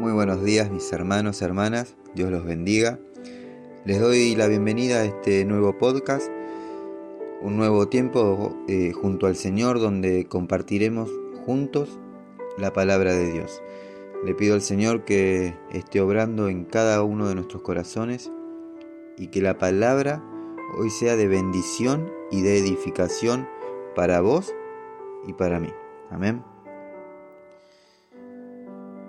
Muy buenos días mis hermanos, hermanas, Dios los bendiga. Les doy la bienvenida a este nuevo podcast, un nuevo tiempo eh, junto al Señor donde compartiremos juntos la palabra de Dios. Le pido al Señor que esté obrando en cada uno de nuestros corazones y que la palabra hoy sea de bendición y de edificación para vos y para mí. Amén.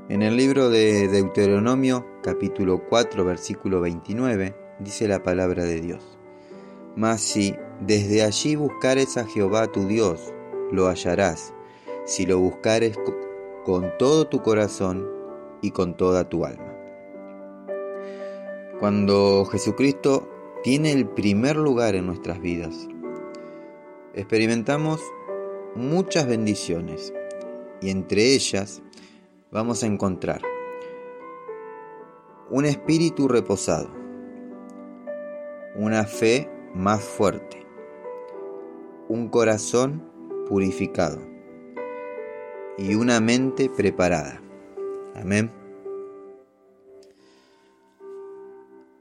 En el libro de Deuteronomio capítulo 4 versículo 29 dice la palabra de Dios. Mas si desde allí buscares a Jehová tu Dios, lo hallarás, si lo buscares con todo tu corazón y con toda tu alma. Cuando Jesucristo tiene el primer lugar en nuestras vidas, experimentamos muchas bendiciones y entre ellas vamos a encontrar un espíritu reposado, una fe más fuerte, un corazón purificado y una mente preparada. Amén.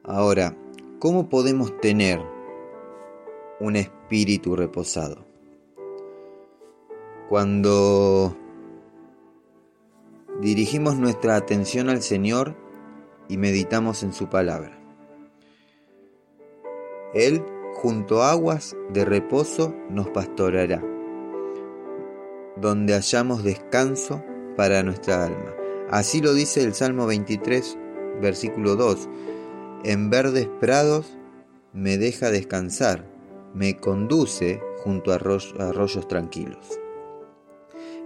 Ahora, ¿cómo podemos tener un espíritu reposado? Cuando dirigimos nuestra atención al Señor y meditamos en su palabra. Él, junto a aguas de reposo, nos pastoreará, donde hallamos descanso para nuestra alma. Así lo dice el Salmo 23, versículo 2. En verdes prados me deja descansar, me conduce junto a arroyos tranquilos.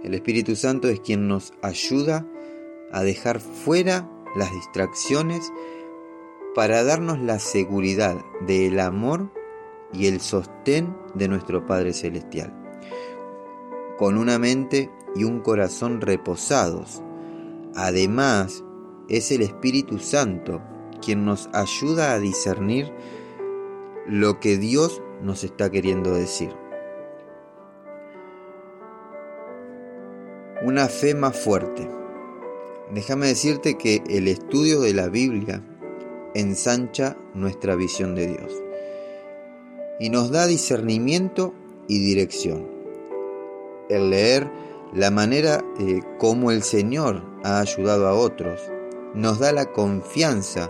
El Espíritu Santo es quien nos ayuda a dejar fuera las distracciones para darnos la seguridad del amor y el sostén de nuestro Padre Celestial. Con una mente y un corazón reposados. Además, es el Espíritu Santo quien nos ayuda a discernir lo que Dios nos está queriendo decir. Una fe más fuerte. Déjame decirte que el estudio de la Biblia ensancha nuestra visión de Dios y nos da discernimiento y dirección. El leer la manera eh, como el Señor ha ayudado a otros nos da la confianza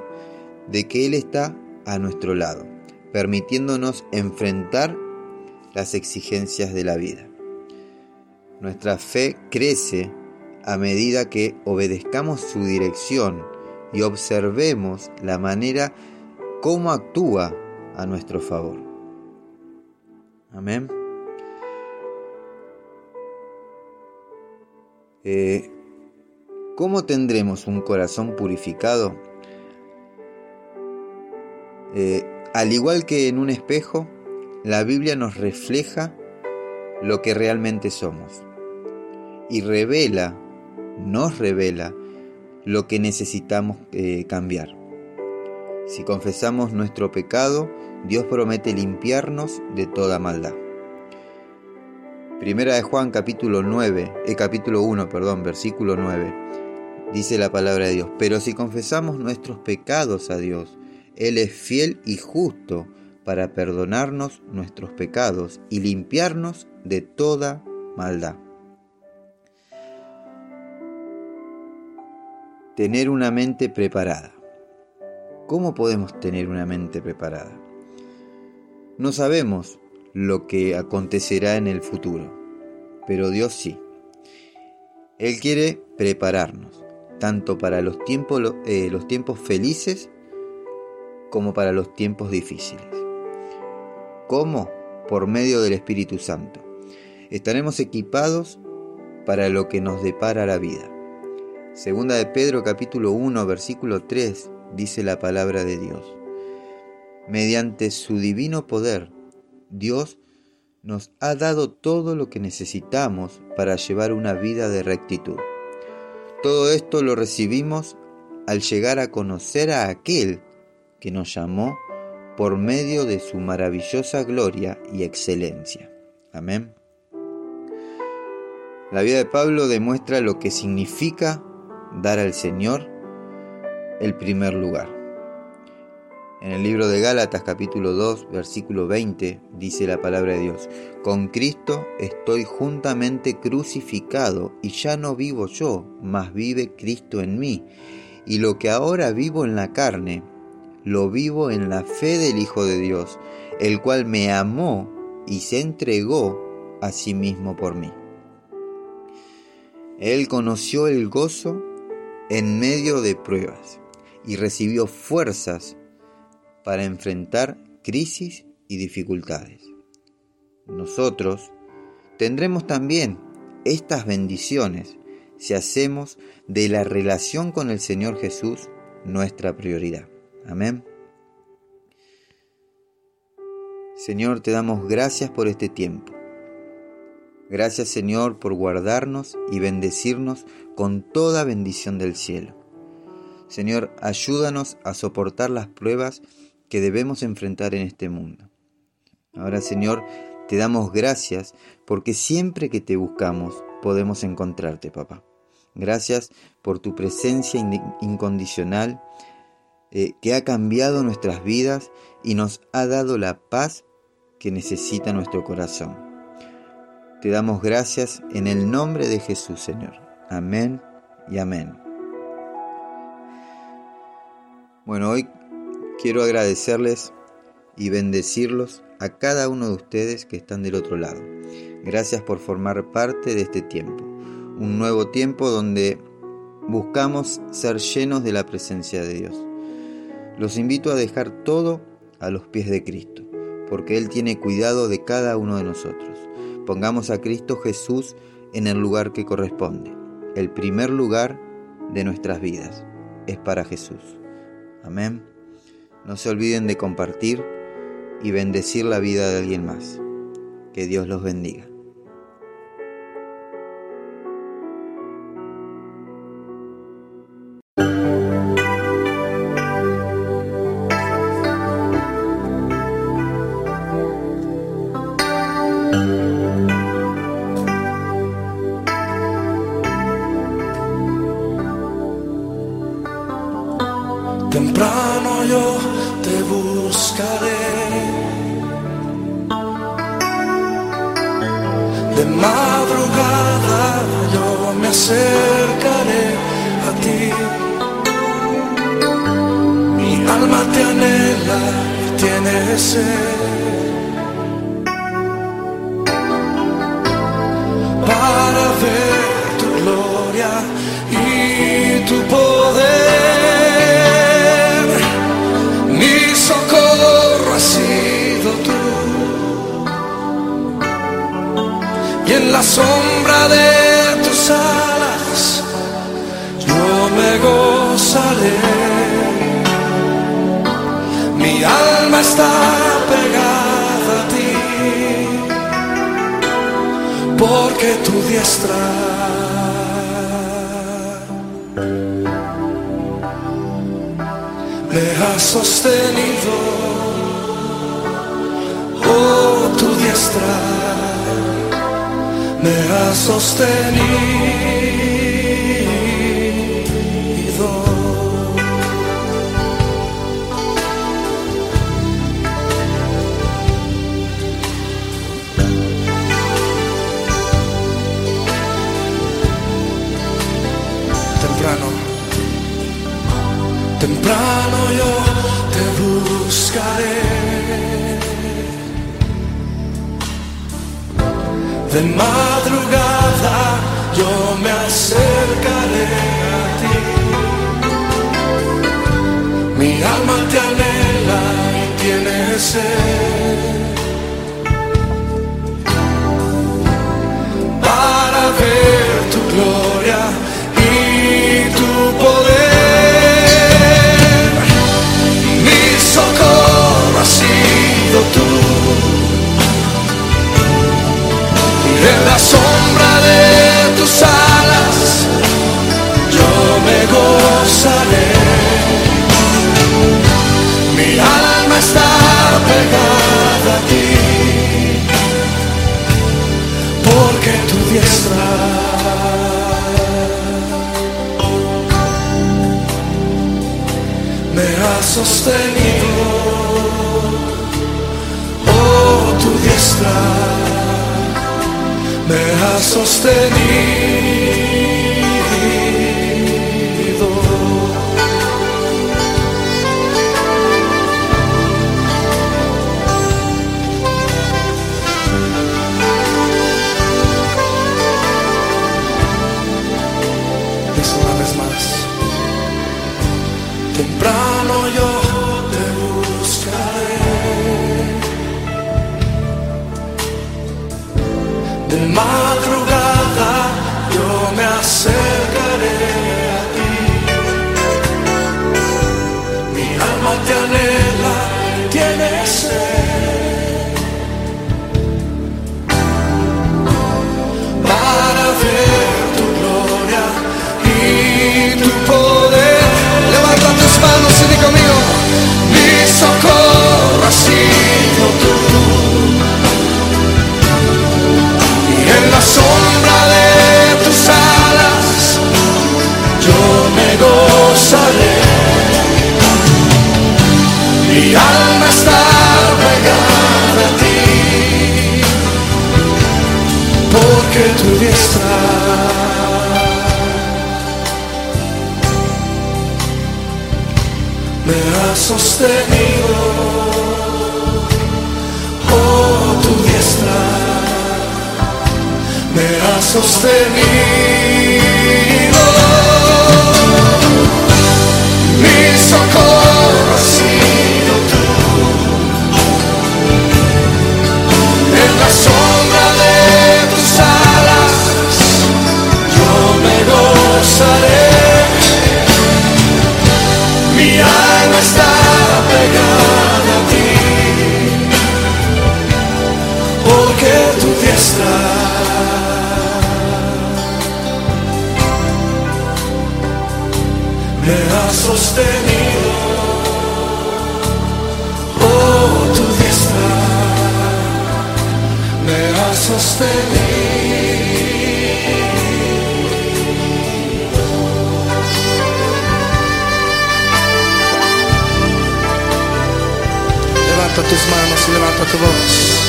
de que Él está a nuestro lado, permitiéndonos enfrentar las exigencias de la vida. Nuestra fe crece a medida que obedezcamos su dirección y observemos la manera como actúa a nuestro favor. Amén. Eh, ¿Cómo tendremos un corazón purificado? Eh, al igual que en un espejo, la Biblia nos refleja lo que realmente somos y revela, nos revela lo que necesitamos eh, cambiar. Si confesamos nuestro pecado, Dios promete limpiarnos de toda maldad. Primera de Juan capítulo 9, eh, capítulo 1, perdón, versículo 9. Dice la palabra de Dios, pero si confesamos nuestros pecados a Dios, Él es fiel y justo para perdonarnos nuestros pecados y limpiarnos de toda maldad. Tener una mente preparada. ¿Cómo podemos tener una mente preparada? No sabemos lo que acontecerá en el futuro, pero Dios sí. Él quiere prepararnos, tanto para los tiempos, eh, felices como para los tiempos difíciles. ¿Cómo? Por medio del Espíritu Santo. Estaremos equipados para lo que nos depara la vida. Segunda de Pedro capítulo 1 versículo 3 dice la palabra de Dios. Mediante su divino poder, Dios nos ha dado todo lo que necesitamos para llevar una vida de rectitud. Todo esto lo recibimos al llegar a conocer a aquel que nos llamó por medio de su maravillosa gloria y excelencia. Amén. La vida de Pablo demuestra lo que significa dar al Señor el primer lugar. En el libro de Gálatas capítulo 2 versículo 20 dice la palabra de Dios, con Cristo estoy juntamente crucificado y ya no vivo yo, mas vive Cristo en mí. Y lo que ahora vivo en la carne, lo vivo en la fe del Hijo de Dios, el cual me amó y se entregó a sí mismo por mí. Él conoció el gozo en medio de pruebas y recibió fuerzas para enfrentar crisis y dificultades. Nosotros tendremos también estas bendiciones si hacemos de la relación con el Señor Jesús nuestra prioridad. Amén. Señor, te damos gracias por este tiempo. Gracias Señor por guardarnos y bendecirnos con toda bendición del cielo. Señor, ayúdanos a soportar las pruebas que debemos enfrentar en este mundo. Ahora Señor, te damos gracias porque siempre que te buscamos podemos encontrarte, papá. Gracias por tu presencia incondicional eh, que ha cambiado nuestras vidas y nos ha dado la paz que necesita nuestro corazón. Te damos gracias en el nombre de Jesús, Señor. Amén y amén. Bueno, hoy quiero agradecerles y bendecirlos a cada uno de ustedes que están del otro lado. Gracias por formar parte de este tiempo, un nuevo tiempo donde buscamos ser llenos de la presencia de Dios. Los invito a dejar todo a los pies de Cristo, porque Él tiene cuidado de cada uno de nosotros. Pongamos a Cristo Jesús en el lugar que corresponde. El primer lugar de nuestras vidas es para Jesús. Amén. No se olviden de compartir y bendecir la vida de alguien más. Que Dios los bendiga. Temprano yo te buscaré. De madrugada yo me acercaré a ti. Mi alma te anhela y tiene sed. La sombra de tus alas yo me gozaré. Mi alma está pegada a ti, porque tu diestra me ha sostenido. Oh, tu diestra me ha sostenido. Temprano, temprano yo de madrugada yo me acercaré a ti. Mi alma te anhela y tiene sed. sostener. magro sostenido. Oh tu diestra me ha sostenido. que tu diestra. Me ha sostenido, oh tu diestra, me ha sostenido. levanta tus manos y levanta tu voz.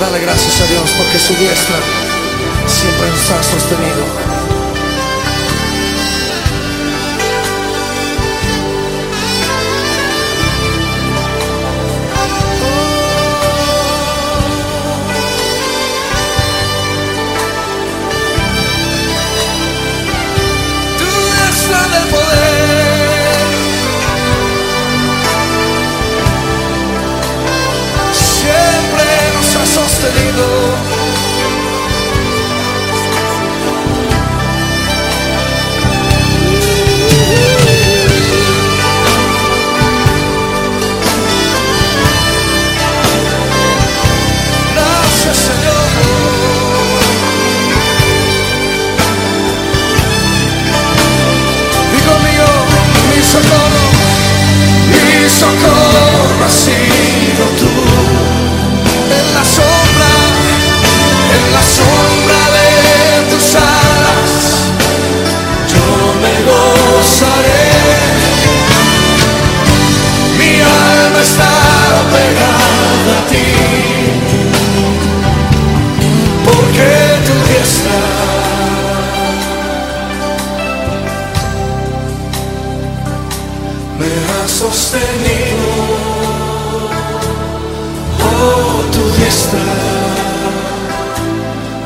Dale gracias a Dios porque su diestra siempre nos ha sostenido.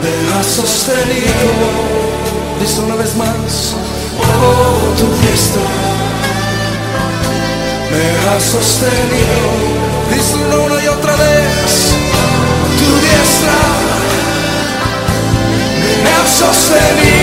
me has sostenido. Cristo una vez más, oh tu Cristo, me has sostenido. Cristo una y otra vez, tu diestra me has sostenido.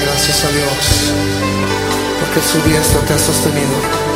Gracias a Dios? Porque su diestra te ha sostenido.